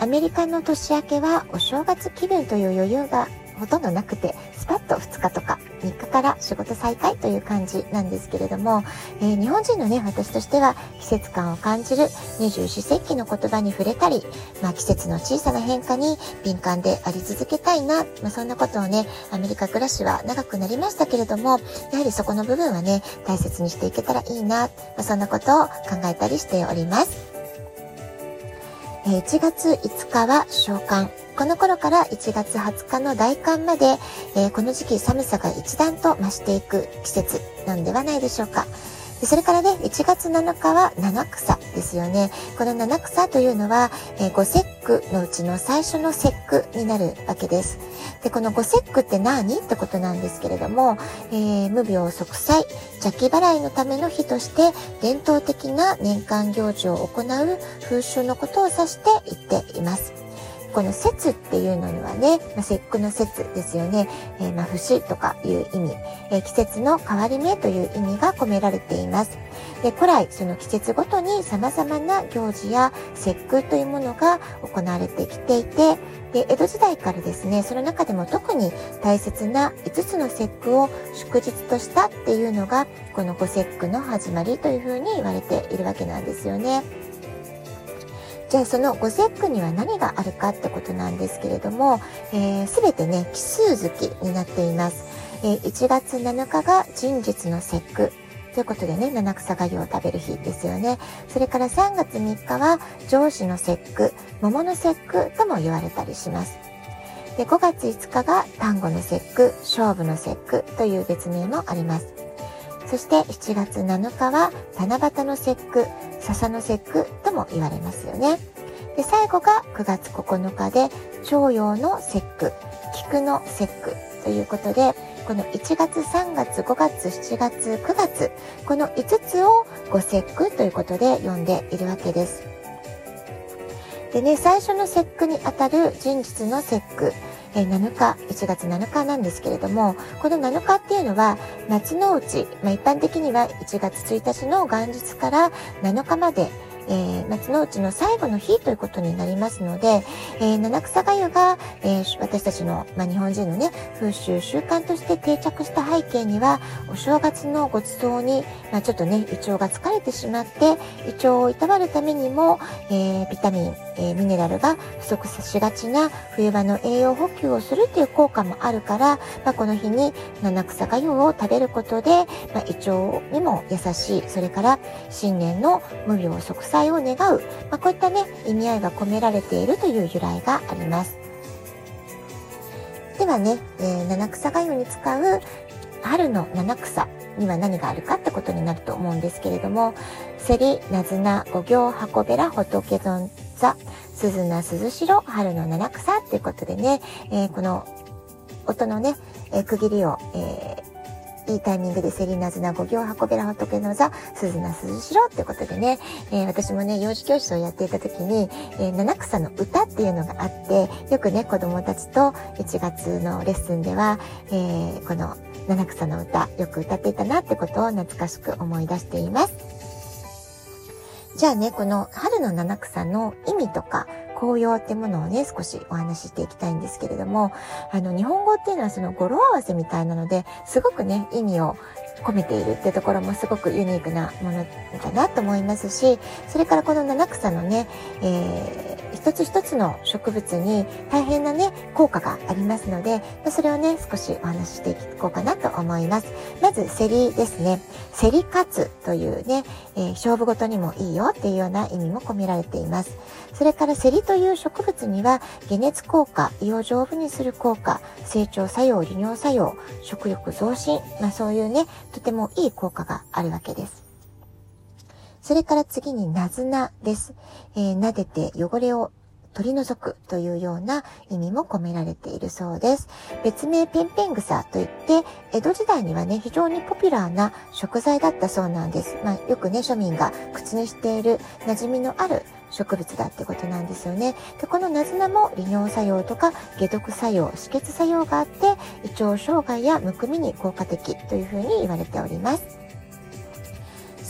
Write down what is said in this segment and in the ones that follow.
アメリカの年明けはお正月気分という余裕がほとんどなくて、スパッと2日とか3日から仕事再開という感じなんですけれども、えー、日本人のね、私としては季節感を感じる二十四節気の言葉に触れたり、まあ、季節の小さな変化に敏感であり続けたいな、まあ、そんなことをね、アメリカ暮らしは長くなりましたけれども、やはりそこの部分はね、大切にしていけたらいいな、まあ、そんなことを考えたりしております。1月5日は召喚。この頃から1月20日の大寒まで、え、この時期寒さが一段と増していく季節なんではないでしょうか。でそれからね、1月7日は七草ですよね。この七草というのは、えー、5節句のうちの最初の節句になるわけです。で、この5節句って何？ってことなんですけれども、えー、無病息災、邪気払いのための日として伝統的な年間行事を行う風習のことを指して言っています。この節っていうのにはね、まあ、節句の節ですよね。えー、まあ、節とかいう意味、えー、季節の変わり目という意味が込められています。で、古来、その季節ごとに様々な行事や節句というものが行われてきていて、で、江戸時代からですね、その中でも特に大切な5つの節句を祝日としたっていうのが、この五節句の始まりというふうに言われているわけなんですよね。じゃあその五節句には何があるかってことなんですけれども、す、えー、てね、奇数月になっています。えー、1月7日が人日の節句。ということでね、七草がゆを食べる日ですよね。それから3月3日は上司の節句、桃の節句とも言われたりします。で、5月5日が単語の節句、勝負の節句という別名もあります。そして7月7日は七夕の節句、笹の節句とも言われますよね。で、最後が9月9日で、徴用の節句、菊の節句ということで、この1月、3月、5月、7月、9月、この5つを五節句ということで読んでいるわけです。でね、最初の節句にあたる人日の節句、え7日、1月7日なんですけれども、この7日っていうのは、夏のうち、まあ、一般的には1月1日の元日から7日まで、えー、夏のうちの最後の日ということになりますので、えー、七草がゆが、えー、私たちの、まあ、日本人のね、風習、習慣として定着した背景には、お正月のごちそうに、まあ、ちょっとね、胃腸が疲れてしまって、胃腸をいたわるためにも、えビタミン、えミネラルが不足しがちな冬場の栄養補給をするっていう効果もあるから、まあ、この日に七草がゆを食べることで、まあ、胃腸にも優しい、それから新年の無病息災を願う、まあ、こういったね、意味合いが込められているという由来があります。ではね、えー、七草がゆに使う春の七草には何があるかってことになると思うんですけれども、セリ、ナズナ、五行、箱べら、仏存座、鈴名、鈴代、春の七草っていうことでね、えー、この音のね、えー、区切りを、えーいいタイミングでセリナズナ五行箱べら仏の座、鈴名鈴代ってことでね、えー、私もね、幼児教室をやっていた時に、えー、七草の歌っていうのがあって、よくね、子供たちと1月のレッスンでは、えー、この七草の歌、よく歌っていたなってことを懐かしく思い出しています。じゃあね、この春の七草の意味とか、紅葉ってものをね、少しお話ししていきたいんですけれども、あの、日本語っていうのはその語呂合わせみたいなので、すごくね、意味を込めているってところもすごくユニークなものだなと思いますし、それからこの七草のね、えー、一つ一つの植物に大変なね、効果がありますので、それをね、少しお話ししていこうかなと思います。まず、セリですね。セリカツというね、えー、勝負ごとにもいいよっていうような意味も込められています。それからセリという植物には、解熱効果、胃を丈夫にする効果、成長作用、利尿作用、食欲増進、まあそういうね、とてもいい効果があるわけです。それから次に、なずなです。えー、撫でて汚れを取り除くというような意味も込められているそうです。別名ペンペン草といって、江戸時代にはね、非常にポピュラーな食材だったそうなんです。まあ、よくね、庶民が口にしている馴染みのある植物だってことなんですよね。で、このナズナも利尿作用とか解毒作用、止血作用があって、胃腸障害やむくみに効果的というふうに言われております。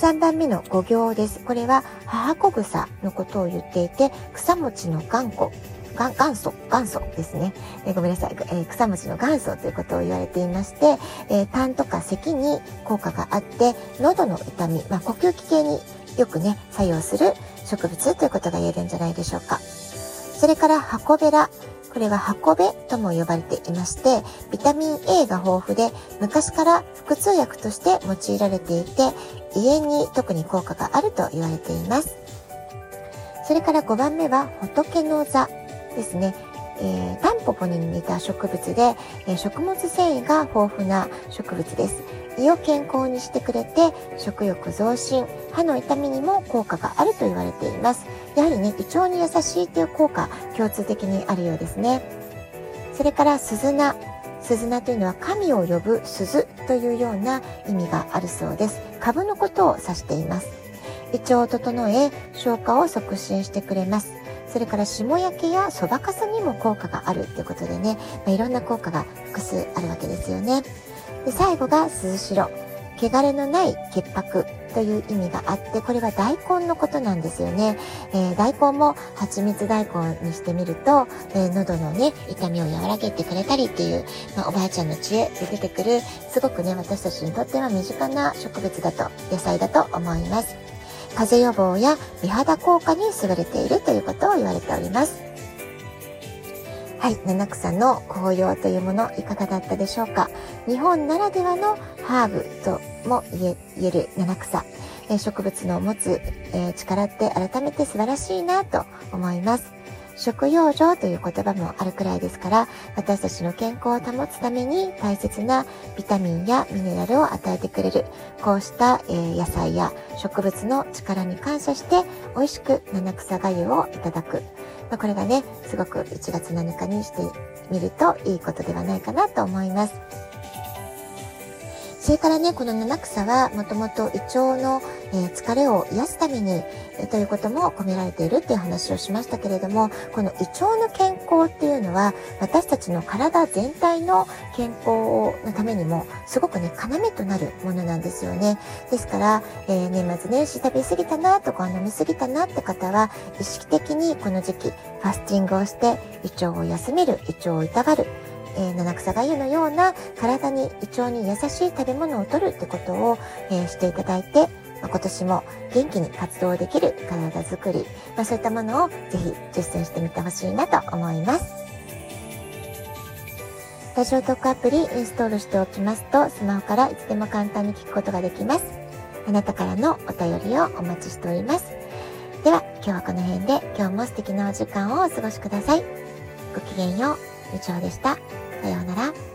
3番目の五行です。これは母子草のことを言っていて、草餅の頑固。元祖、元祖ですね。えー、ごめんなさい、えー、草餅の元祖ということを言われていまして、えー、痰とか咳に効果があって、喉の痛み、まあ、呼吸器系によくね、作用する植物ということが言えるんじゃないでしょうか。それから箱べら。これは箱べとも呼ばれていまして、ビタミン A が豊富で、昔から腹痛薬として用いられていて、胃炎に特に効果があると言われています。それから5番目は仏の座ですね。えー、タンポポに似た植物で、えー、食物繊維が豊富な植物です。胃を健康にしてくれて食欲増進歯の痛みにも効果があると言われています。やはりね胃腸に優しいという効果共通的にあるようですね。それから鈴菜。鈴菜というのは神を呼ぶ鈴というような意味があるそうです。株のことを指しています。胃腸を整え消化を促進してくれます。それから霜焼けやそばかすにも効果があるということでね、まあ、いろんな効果が複数あるわけですよね。で最後が涼しろ。汚れのない潔白という意味があって、これは大根のことなんですよね。えー、大根も蜂蜜大根にしてみると、えー、喉のね、痛みを和らげてくれたりっていう、まあ、おばあちゃんの知恵で出てくる、すごくね、私たちにとっては身近な植物だと、野菜だと思います。風邪予防や美肌効果に優れているということを言われております。はい、七草の紅葉というものいかがだったでしょうか？日本ならではのハーブとも言える七草、え植物の持つ、え力って改めて素晴らしいなと思います。食用状という言葉もあるくらいですから、私たちの健康を保つために大切なビタミンやミネラルを与えてくれる、こうした、え、野菜や植物の力に感謝して、美味しく七草がゆをいただく。まあ、これがね、すごく1月7日にしてみるといいことではないかなと思います。それからね、この七草はもともと胃腸の、えー、疲れを癒すために、えー、ということも込められているっていう話をしましたけれども、この胃腸の健康っていうのは私たちの体全体の健康のためにもすごくね、要となるものなんですよね。ですから、えー、年末年始食べ過ぎたなとか飲み過ぎたなって方は意識的にこの時期ファスティングをして胃腸を休める、胃腸をいたわる、えー、七草がゆのような体に胃腸に優しい食べ物をとるってことを、えー、していただいて、まあ、今年も元気に活動できる体づくり、まあ、そういったものをぜひ実践してみてほしいなと思います。ラジオトークアプリインストールしておきますと、スマホからいつでも簡単に聞くことができます。あなたからのお便りをお待ちしております。では、今日はこの辺で今日も素敵なお時間をお過ごしください。ごきげんよう。以上でした。さようなら。